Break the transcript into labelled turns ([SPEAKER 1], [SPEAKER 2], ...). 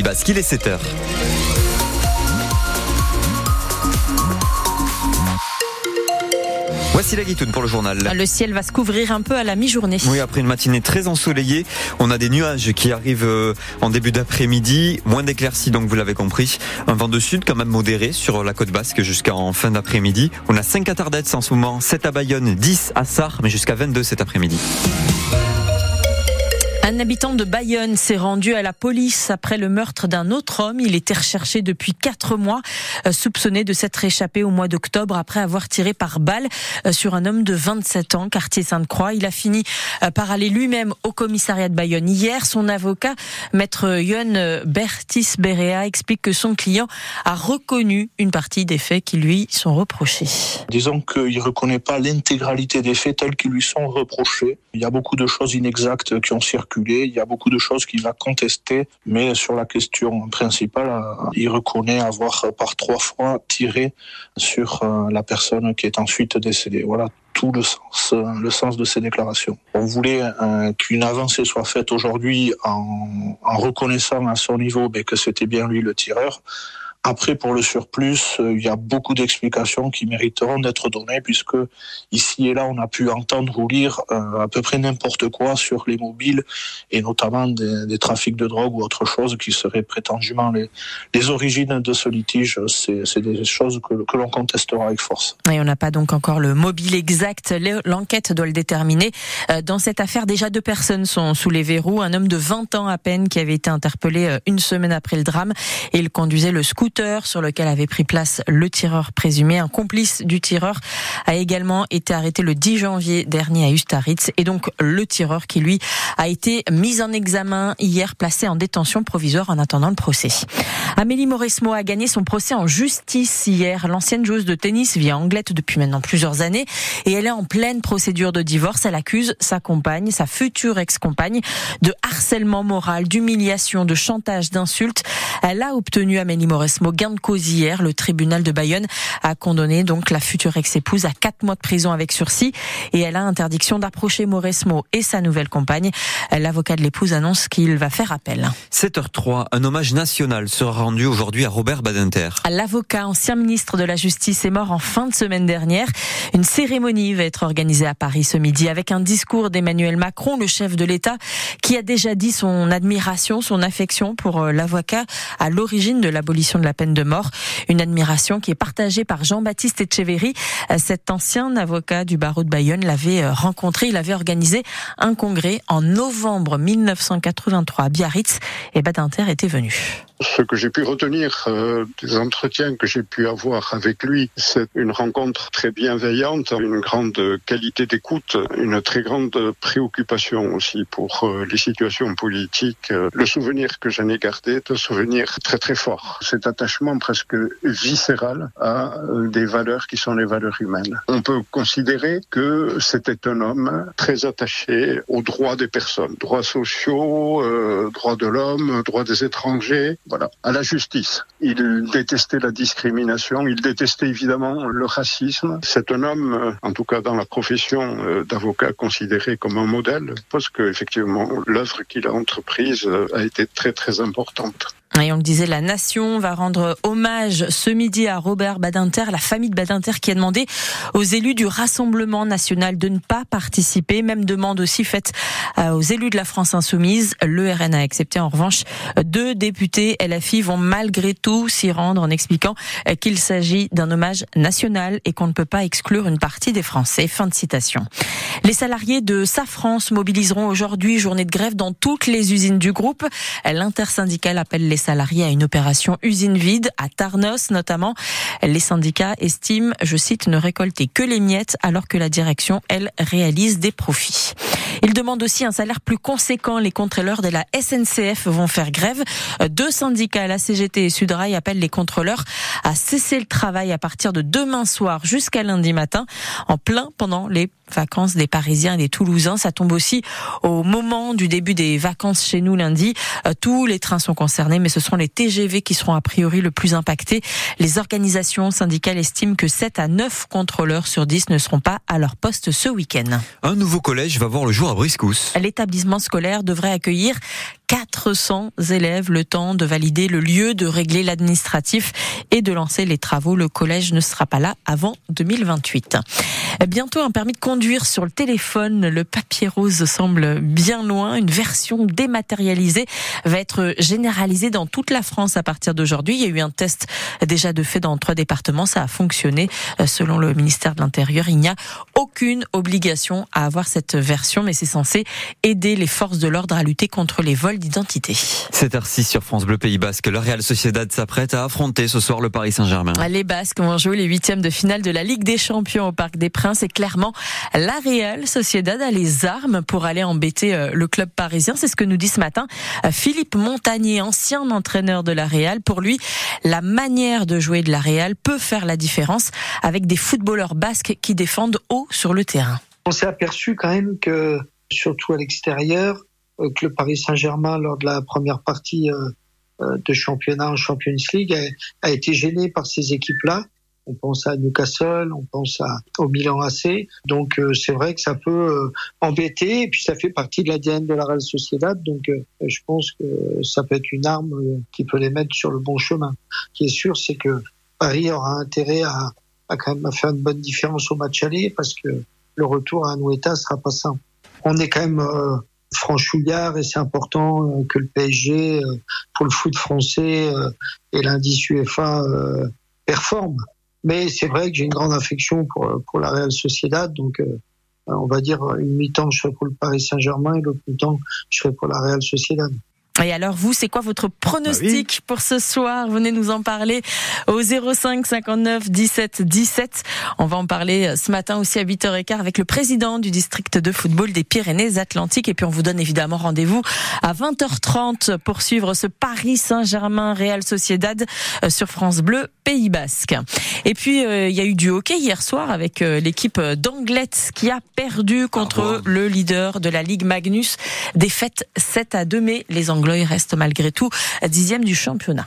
[SPEAKER 1] Pays Basque. Il est 7 heures. Voici la guitoune pour le journal.
[SPEAKER 2] Le ciel va se couvrir un peu à la mi-journée.
[SPEAKER 1] Oui, après une matinée très ensoleillée, on a des nuages qui arrivent euh, en début d'après-midi, moins d'éclaircies donc vous l'avez compris. Un vent de sud quand même modéré sur la côte basque jusqu'en fin d'après-midi. On a 5 à Tardets en ce moment, 7 à Bayonne, 10 à Sarre, mais jusqu'à 22 cet après-midi.
[SPEAKER 2] Un habitant de Bayonne s'est rendu à la police après le meurtre d'un autre homme. Il était recherché depuis quatre mois, euh, soupçonné de s'être échappé au mois d'octobre après avoir tiré par balle euh, sur un homme de 27 ans, quartier Sainte-Croix. Il a fini euh, par aller lui-même au commissariat de Bayonne hier. Son avocat, maître Yon Bertis Berea, explique que son client a reconnu une partie des faits qui lui sont reprochés.
[SPEAKER 3] Disons qu'il ne reconnaît pas l'intégralité des faits tels qui lui sont reprochés. Il y a beaucoup de choses inexactes qui ont circulé il y a beaucoup de choses qu'il va contester, mais sur la question principale, euh, il reconnaît avoir par trois fois tiré sur euh, la personne qui est ensuite décédée. Voilà tout le sens, euh, le sens de ces déclarations. On voulait qu'une avancée soit faite aujourd'hui en, reconnaissant à son niveau ben, que c'était bien lui le tireur. Après, pour le surplus, euh, il y a beaucoup d'explications qui mériteront d'être données, puisque ici et là, on a pu entendre ou lire euh, à peu près n'importe quoi sur les mobiles, et notamment des, trafics de drogue ou autre chose qui seraient prétendument les, les origines de ce litige. C'est des choses que, que l'on contestera avec force.
[SPEAKER 2] Et on n'a pas donc encore le mobile exact. L'enquête doit le déterminer. Euh, dans cette affaire, déjà deux personnes sont sous les verrous. Un homme de 20 ans à peine qui avait été interpellé une semaine après le drame, et il conduisait le scooter sur lequel avait pris place le tireur présumé. Un complice du tireur a également été arrêté le 10 janvier dernier à Ustaritz et donc le tireur qui lui a été mis en examen hier, placé en détention provisoire en attendant le procès. Amélie Mauresmo a gagné son procès en justice hier. L'ancienne joueuse de tennis vit à Anglette depuis maintenant plusieurs années et elle est en pleine procédure de divorce. Elle accuse sa compagne, sa future ex-compagne, de harcèlement moral, d'humiliation, de chantage, d'insultes. Elle a obtenu Amélie Mauresmo gain de cause hier. Le tribunal de Bayonne a condamné donc la future ex-épouse à quatre mois de prison avec sursis et elle a interdiction d'approcher Mauresmo et sa nouvelle compagne. L'avocat de l'épouse annonce qu'il va faire appel.
[SPEAKER 1] 7h03, un hommage national sera rendu aujourd'hui à Robert Badinter.
[SPEAKER 2] L'avocat, ancien ministre de la Justice, est mort en fin de semaine dernière. Une cérémonie va être organisée à Paris ce midi avec un discours d'Emmanuel Macron, le chef de l'État, qui a déjà dit son admiration, son affection pour euh, l'avocat à l'origine de l'abolition de la peine de mort. Une admiration qui est partagée par Jean-Baptiste Etcheverry. Euh, cet ancien avocat du barreau de Bayonne l'avait euh, rencontré. Il avait organisé un congrès en novembre 1983 à Biarritz et Badinter était venu.
[SPEAKER 4] Ce que j'ai pu retenir euh, des entretiens que j'ai pu avoir avec lui, c'est une rencontre très bienveillante, une grande qualité d'écoute, une très grande préoccupation aussi pour euh, les situations politiques. Le souvenir que j'en ai gardé est un souvenir très très fort. Cet attachement presque viscéral à euh, des valeurs qui sont les valeurs humaines. On peut considérer que c'était un homme très attaché aux droits des personnes, droits sociaux, droits de l'homme, droits des étrangers voilà, à la justice. Il détestait la discrimination, il détestait évidemment le racisme. C'est un homme, euh, en tout cas dans la profession euh, d'avocat, considéré comme un modèle, parce que effectivement l'œuvre qu'il a entreprise euh, a été très très importante.
[SPEAKER 2] Et on le disait, la nation va rendre hommage ce midi à Robert Badinter, la famille de Badinter qui a demandé aux élus du Rassemblement national de ne pas participer. Même demande aussi faite euh, aux élus de la France insoumise. Le RN a accepté. En revanche, deux députés LFI vont malgré tout s'y rendre en expliquant euh, qu'il s'agit d'un hommage national et qu'on ne peut pas exclure une partie des Français. Fin de citation. Les salariés de Safran se mobiliseront aujourd'hui, journée de grève dans toutes les usines du groupe. L'intersyndicale appelle les salariés à une opération usine vide à Tarnos notamment. Les syndicats estiment, je cite, ne récolter que les miettes alors que la direction, elle, réalise des profits. Ils demandent aussi un salaire plus conséquent. Les contrôleurs de la SNCF vont faire grève. Deux syndicats, la CGT et Sudrail, appellent les contrôleurs à cesser le travail à partir de demain soir jusqu'à lundi matin, en plein pendant les vacances des Parisiens et des Toulousains. Ça tombe aussi au moment du début des vacances chez nous lundi. Euh, tous les trains sont concernés, mais ce seront les TGV qui seront a priori le plus impactés. Les organisations syndicales estiment que 7 à 9 contrôleurs sur 10 ne seront pas à leur poste ce week-end.
[SPEAKER 1] Un nouveau collège va voir le jour
[SPEAKER 2] L'établissement scolaire devrait accueillir 400 élèves le temps de valider le lieu, de régler l'administratif et de lancer les travaux. Le collège ne sera pas là avant 2028. Bientôt un permis de conduire sur le téléphone. Le papier rose semble bien loin. Une version dématérialisée va être généralisée dans toute la France à partir d'aujourd'hui. Il y a eu un test déjà de fait dans trois départements. Ça a fonctionné. Selon le ministère de l'Intérieur, il n'y a aucune obligation à avoir cette version, mais c'est censé aider les forces de l'ordre à lutter contre les vols d'identité.
[SPEAKER 1] C'est heure sur France Bleu Pays Basque. La Real Sociedad s'apprête à affronter ce soir le Paris Saint-Germain.
[SPEAKER 2] Les Basques vont jouer les huitièmes de finale de la Ligue des Champions au Parc des Princes et clairement la Real Sociedad a les armes pour aller embêter euh, le club parisien. C'est ce que nous dit ce matin euh, Philippe Montagnier, ancien entraîneur de la Real. Pour lui, la manière de jouer de la Real peut faire la différence avec des footballeurs basques qui défendent haut sur le terrain.
[SPEAKER 5] On s'est aperçu quand même que, surtout à l'extérieur, que le Paris Saint-Germain, lors de la première partie de championnat en Champions League, a été gêné par ces équipes-là on pense à Newcastle, on pense à, au Milan AC. Donc euh, c'est vrai que ça peut euh, embêter et puis ça fait partie de l'ADN de la Real Sociedad. Donc euh, je pense que ça peut être une arme qui peut les mettre sur le bon chemin. Ce qui est sûr, c'est que Paris aura intérêt à, à quand même faire une bonne différence au match aller parce que le retour à Anoueta sera pas simple. On est quand même franchouillard et c'est important que le PSG pour le foot français et l'indice UEFA performe. Mais c'est vrai que j'ai une grande affection pour, pour la Real Sociedad, donc euh, on va dire une mi-temps je serai pour le Paris Saint-Germain et l'autre mi-temps je serai pour la Real Sociedad.
[SPEAKER 2] Et alors vous, c'est quoi votre pronostic bah pour ce soir? Venez nous en parler au 05 59 17 17. On va en parler euh, ce matin aussi à 8h15 avec le président du district de football des Pyrénées-Atlantiques. Et puis on vous donne évidemment rendez-vous à 20h30 pour suivre ce Paris Saint-Germain Real Sociedad euh, sur France Bleu Pays Basque. Et puis euh, il y a eu du hockey hier soir avec l'équipe d'Anglette qui a perdu contre le leader de la Ligue Magnus. Défaite 7 à 2 mais les Anglais reste malgré tout dixième du championnat.